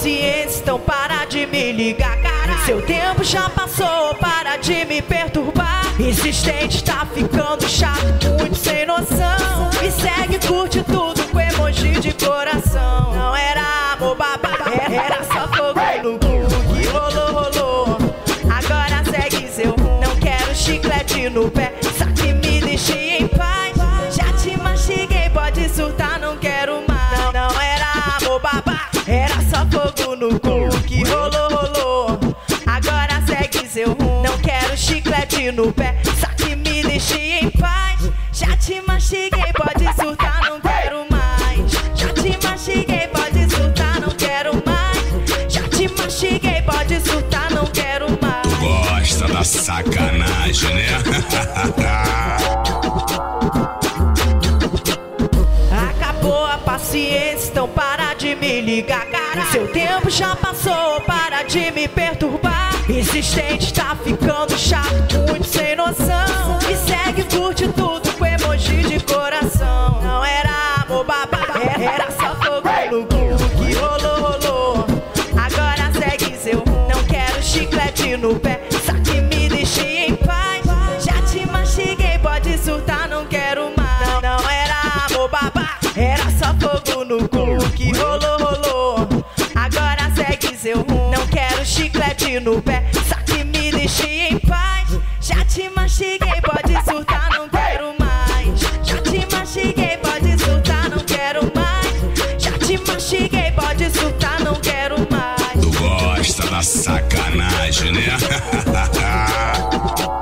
paciência, então para de me ligar, cara. Seu tempo já passou, para de me perturbar. Insistente, tá ficando chato, muito sem noção. Me segue, curte tudo com emoji de coração. Não era amor babá, era só fogo no cu que rolou, rolou. Agora segue seu rumo. Não quero chiclete no pé, no cu que rolou, rolou. Agora segue seu rumo. Não quero chiclete no pé, só que me deixe em paz. Já te mastiguei, pode surtar, não quero mais. Já te mastiguei, pode surtar, não quero mais. Já te mastiguei, pode surtar, não quero mais. Gosta da sacanagem, né? paciência, então para de me ligar, cara. Seu tempo já passou, para de me perturbar. Insistente, tá ficando chato, muito sem noção. Me segue, curte tudo com emoji de coração. Não era amor babá, era só fogo no cu que rolou, rolou. Agora segue seu rumo. Não quero chiclete no pé, chiclete no pé, só que me deixe em paz. Já te mastiguei, pode surtar, não quero mais. Já te mastiguei, pode surtar, não quero mais. Já te mastiguei, pode surtar, não quero mais. Tu gosta da sacanagem, né?